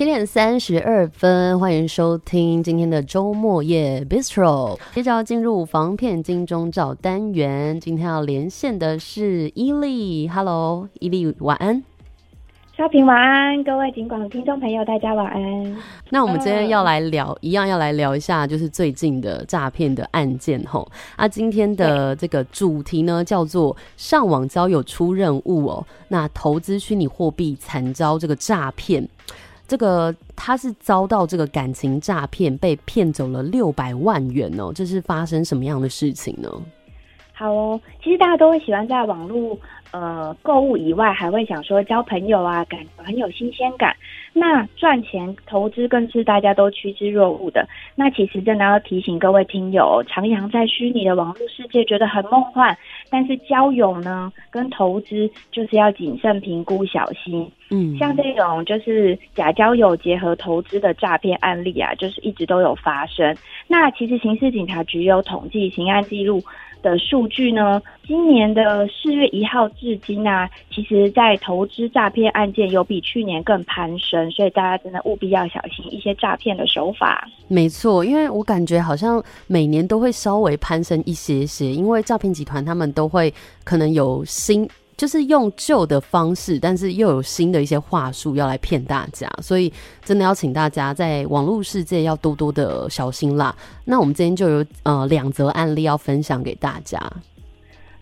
七点三十二分，欢迎收听今天的周末夜 Bistro。接着要进入防骗金钟罩单元，今天要连线的是伊利。Hello，伊利，晚安。少平晚安，各位警广听众朋友，大家晚安。那我们今天要来聊，呃、一样要来聊一下，就是最近的诈骗的案件吼。啊，今天的这个主题呢，叫做上网交友出任务哦。那投资虚拟货币惨遭这个诈骗。这个他是遭到这个感情诈骗，被骗走了六百万元哦。这是发生什么样的事情呢？好哦，其实大家都会喜欢在网络呃购物以外，还会想说交朋友啊，感觉很有新鲜感。那赚钱投资更是大家都趋之若鹜的。那其实真的要提醒各位听友，徜徉在虚拟的网络世界，觉得很梦幻，但是交友呢跟投资就是要谨慎评估，小心。嗯，像这种就是假交友结合投资的诈骗案例啊，就是一直都有发生。那其实刑事警察局有统计刑案记录的数据呢，今年的四月一号至今啊，其实在投资诈骗案件有比去年更攀升，所以大家真的务必要小心一些诈骗的手法。没错，因为我感觉好像每年都会稍微攀升一些些，因为诈骗集团他们都会可能有新。就是用旧的方式，但是又有新的一些话术要来骗大家，所以真的要请大家在网络世界要多多的小心啦。那我们今天就有呃两则案例要分享给大家。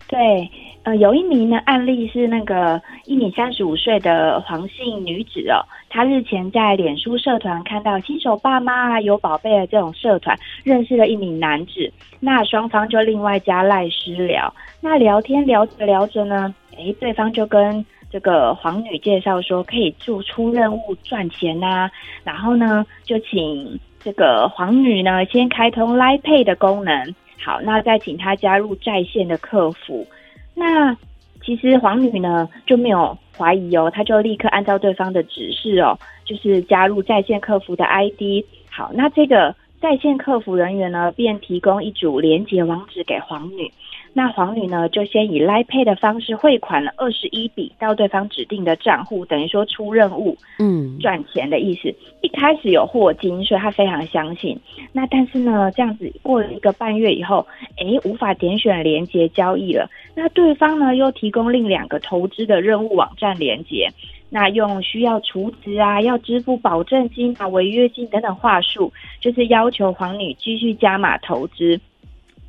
对，呃，有一名呢案例是那个一名三十五岁的黄姓女子哦，她日前在脸书社团看到新手爸妈啊有宝贝的这种社团，认识了一名男子，那双方就另外加赖私聊，那聊天聊着聊着呢。诶，对方就跟这个黄女介绍说可以做出任务赚钱呐、啊，然后呢就请这个黄女呢先开通 l i Pay 的功能，好，那再请他加入在线的客服。那其实黄女呢就没有怀疑哦，她就立刻按照对方的指示哦，就是加入在线客服的 ID。好，那这个在线客服人员呢便提供一组连接网址给黄女。那黄女呢，就先以 Line Pay 的方式汇款了二十一笔到对方指定的账户，等于说出任务，嗯，赚钱的意思。一开始有获金，所以她非常相信。那但是呢，这样子过了一个半月以后，诶，无法点选连接交易了。那对方呢，又提供另两个投资的任务网站连接，那用需要储值啊，要支付保证金啊、违约金等等话术，就是要求黄女继续加码投资。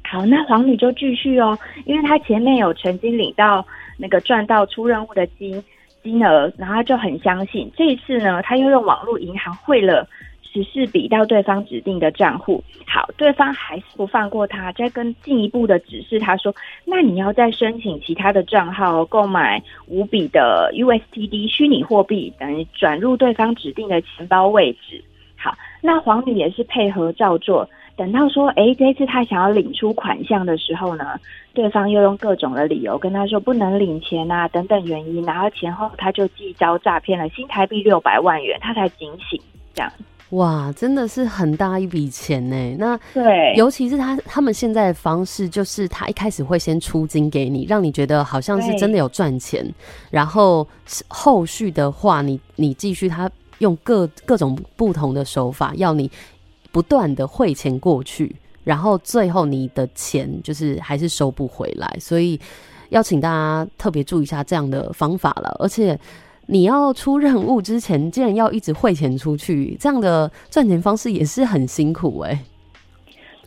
好，那黄女就继续哦，因为她前面有曾经领到那个赚到出任务的金金额，然后她就很相信。这一次呢，她又用网络银行汇了十四笔到对方指定的账户。好，对方还是不放过她，再跟进一步的指示她说：“那你要再申请其他的账号购买五笔的 USDT 虚拟货币，等于转入对方指定的钱包位置。”好，那黄女也是配合照做。等到说，哎，这次他想要领出款项的时候呢，对方又用各种的理由跟他说不能领钱啊，等等原因，然后前后他就记招诈骗了新台币六百万元，他才警醒。这样，哇，真的是很大一笔钱呢。那对，尤其是他他们现在的方式，就是他一开始会先出金给你，让你觉得好像是真的有赚钱，然后后续的话你，你你继续他用各各种不同的手法要你。不断的汇钱过去，然后最后你的钱就是还是收不回来，所以要请大家特别注意一下这样的方法了。而且你要出任务之前，竟然要一直汇钱出去，这样的赚钱方式也是很辛苦诶、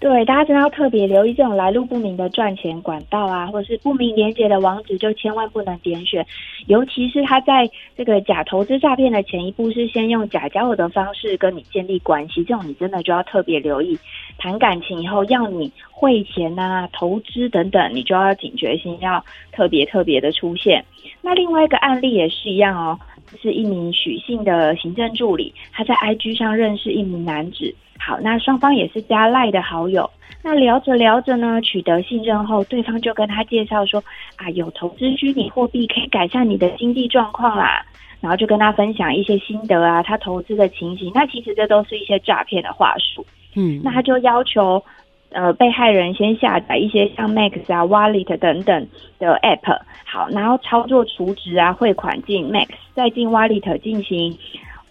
对，大家真的要特别留意这种来路不明的赚钱管道啊，或者是不明连结的网址，就千万不能点选。尤其是他在这个假投资诈骗的前一步，是先用假交友的方式跟你建立关系，这种你真的就要特别留意。谈感情以后要你汇钱啊、投资等等，你就要警觉性要特别特别的出现。那另外一个案例也是一样哦，是一名许姓的行政助理，他在 IG 上认识一名男子。好，那双方也是加赖的好友。那聊着聊着呢，取得信任后，对方就跟他介绍说：“啊，有投资虚拟货币可以改善你的经济状况啦。”然后就跟他分享一些心得啊，他投资的情形。那其实这都是一些诈骗的话术。嗯，那他就要求呃被害人先下载一些像 Max 啊、Wallet 等等的 App。好，然后操作储值啊、汇款进 Max，再进 Wallet 进行。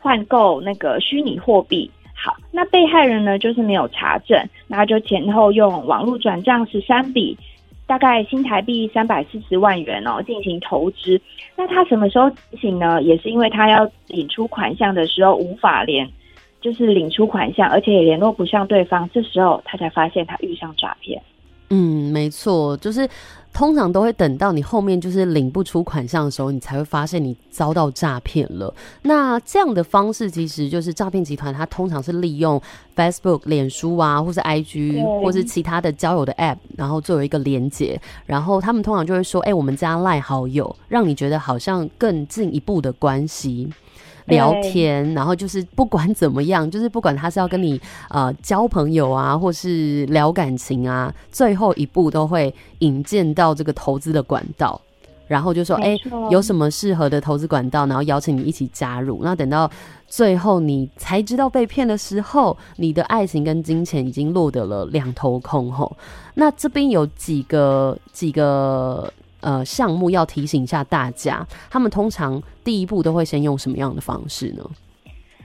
换购那个虚拟货币。好，那被害人呢，就是没有查证，然后就前后用网络转账十三笔，大概新台币三百四十万元哦，进行投资。那他什么时候醒呢？也是因为他要领出款项的时候无法连，就是领出款项，而且也联络不上对方，这时候他才发现他遇上诈骗。嗯，没错，就是通常都会等到你后面就是领不出款项的时候，你才会发现你遭到诈骗了。那这样的方式其实就是诈骗集团，它通常是利用 Facebook、脸书啊，或是 IG，或是其他的交友的 App，然后作为一个连接，然后他们通常就会说：“哎、欸，我们加赖好友，让你觉得好像更进一步的关系。”聊天，然后就是不管怎么样，就是不管他是要跟你呃交朋友啊，或是聊感情啊，最后一步都会引荐到这个投资的管道，然后就说哎、欸，有什么适合的投资管道，然后邀请你一起加入。那等到最后你才知道被骗的时候，你的爱情跟金钱已经落得了两头空吼。那这边有几个几个。呃，项目要提醒一下大家，他们通常第一步都会先用什么样的方式呢？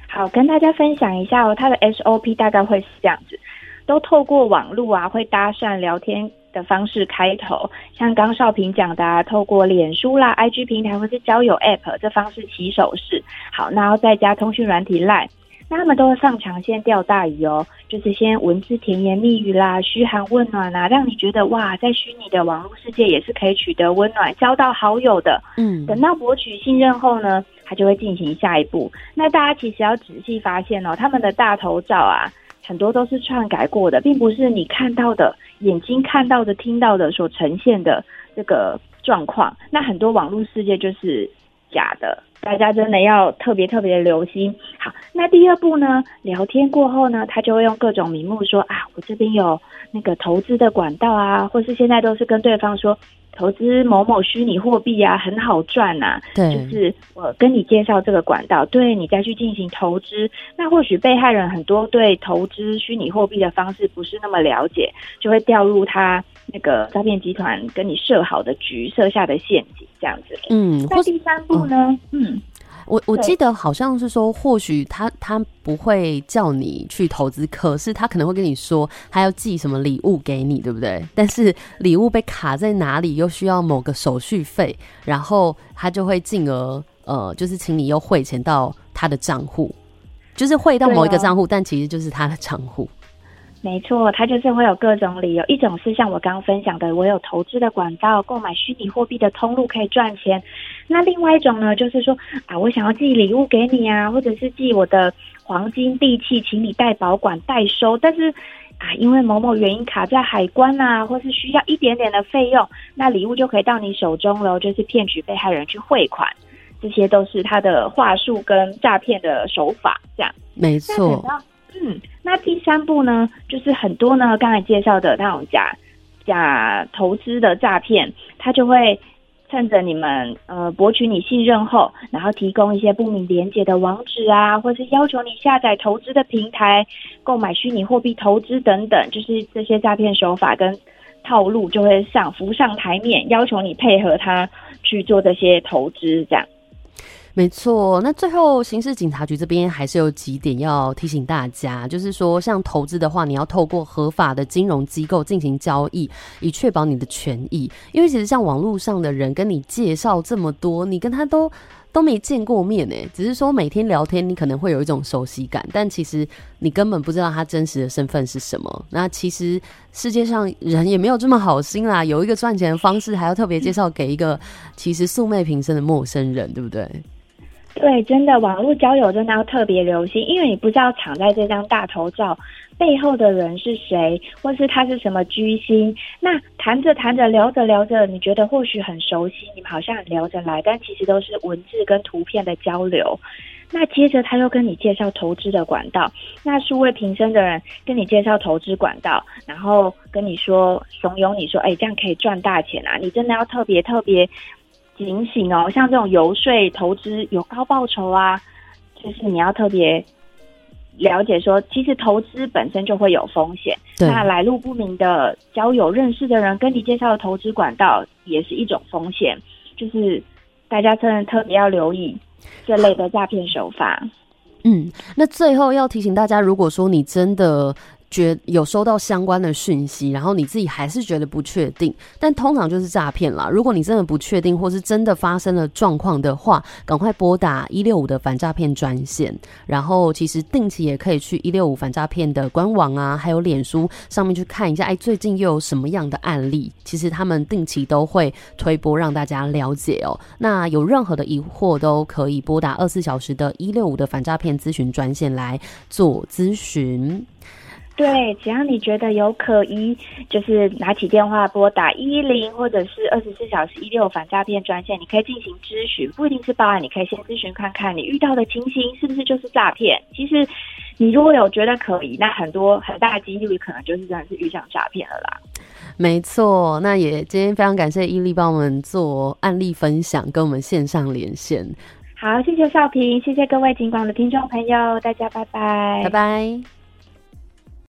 好，跟大家分享一下哦，他的 SOP 大概会是这样子，都透过网络啊，会搭讪聊天的方式开头，像刚少平讲的啊，透过脸书啦、IG 平台或是交友 App 这方式起手式，好，然后再加通讯软体 Line。那他们都会放长线钓大鱼哦，就是先文字甜言蜜语啦、嘘寒问暖啦，让你觉得哇，在虚拟的网络世界也是可以取得温暖、交到好友的。嗯，等到博取信任后呢，他就会进行下一步。那大家其实要仔细发现哦，他们的大头照啊，很多都是篡改过的，并不是你看到的、眼睛看到的、听到的所呈现的这个状况。那很多网络世界就是假的。大家真的要特别特别的留心。好，那第二步呢？聊天过后呢，他就会用各种名目说啊，我这边有那个投资的管道啊，或是现在都是跟对方说投资某某虚拟货币啊，很好赚呐、啊。对，就是我跟你介绍这个管道，对你再去进行投资。那或许被害人很多对投资虚拟货币的方式不是那么了解，就会掉入他那个诈骗集团跟你设好的局、设下的陷阱。这样子，嗯，那第三步呢？嗯，我我记得好像是说，或许他他不会叫你去投资，可是他可能会跟你说，他要寄什么礼物给你，对不对？但是礼物被卡在哪里，又需要某个手续费，然后他就会进而呃，就是请你又汇钱到他的账户，就是汇到某一个账户，哦，但其实就是他的账户。没错，他就是会有各种理由，一种是像我刚刚分享的，我有投资的管道，购买虚拟货币的通路可以赚钱。那另外一种呢，就是说啊，我想要寄礼物给你啊，或者是寄我的黄金地契，请你代保管代收。但是啊，因为某某原因卡在海关啊，或是需要一点点的费用，那礼物就可以到你手中了，就是骗取被害人去汇款。这些都是他的话术跟诈骗的手法，这样没错。嗯，那第三步呢，就是很多呢，刚才介绍的那种假假投资的诈骗，他就会趁着你们呃博取你信任后，然后提供一些不明连结的网址啊，或是要求你下载投资的平台，购买虚拟货币投资等等，就是这些诈骗手法跟套路就会上浮上台面，要求你配合他去做这些投资，这样。没错，那最后刑事警察局这边还是有几点要提醒大家，就是说，像投资的话，你要透过合法的金融机构进行交易，以确保你的权益。因为其实像网络上的人跟你介绍这么多，你跟他都都没见过面诶，只是说每天聊天，你可能会有一种熟悉感，但其实你根本不知道他真实的身份是什么。那其实世界上人也没有这么好心啦，有一个赚钱的方式，还要特别介绍给一个其实素昧平生的陌生人，对不对？对，真的网络交友真的要特别留心，因为你不知道藏在这张大头照背后的人是谁，或是他是什么居心。那谈着谈着，聊着聊着，你觉得或许很熟悉，你们好像很聊着来，但其实都是文字跟图片的交流。那接着他又跟你介绍投资的管道，那素未平生的人跟你介绍投资管道，然后跟你说怂恿你说，哎，这样可以赚大钱啊！你真的要特别特别。警醒哦，像这种游说投资有高报酬啊，就是你要特别了解说，其实投资本身就会有风险。那来路不明的交友认识的人跟你介绍的投资管道也是一种风险，就是大家真的特别要留意这类的诈骗手法。嗯，那最后要提醒大家，如果说你真的。觉有收到相关的讯息，然后你自己还是觉得不确定，但通常就是诈骗啦。如果你真的不确定，或是真的发生了状况的话，赶快拨打一六五的反诈骗专线。然后其实定期也可以去一六五反诈骗的官网啊，还有脸书上面去看一下，哎，最近又有什么样的案例？其实他们定期都会推播让大家了解哦。那有任何的疑惑都可以拨打二十四小时的一六五的反诈骗咨询专线来做咨询。对，只要你觉得有可疑，就是拿起电话拨打一一零，或者是二十四小时一六反诈骗专线，你可以进行咨询，不一定是报案，你可以先咨询看看你遇到的情形是不是就是诈骗。其实你如果有觉得可疑，那很多很大的几率可能就是真的是遇上诈骗了啦。没错，那也今天非常感谢伊利帮我们做案例分享，跟我们线上连线。好，谢谢少平，谢谢各位警广的听众朋友，大家拜拜，拜拜。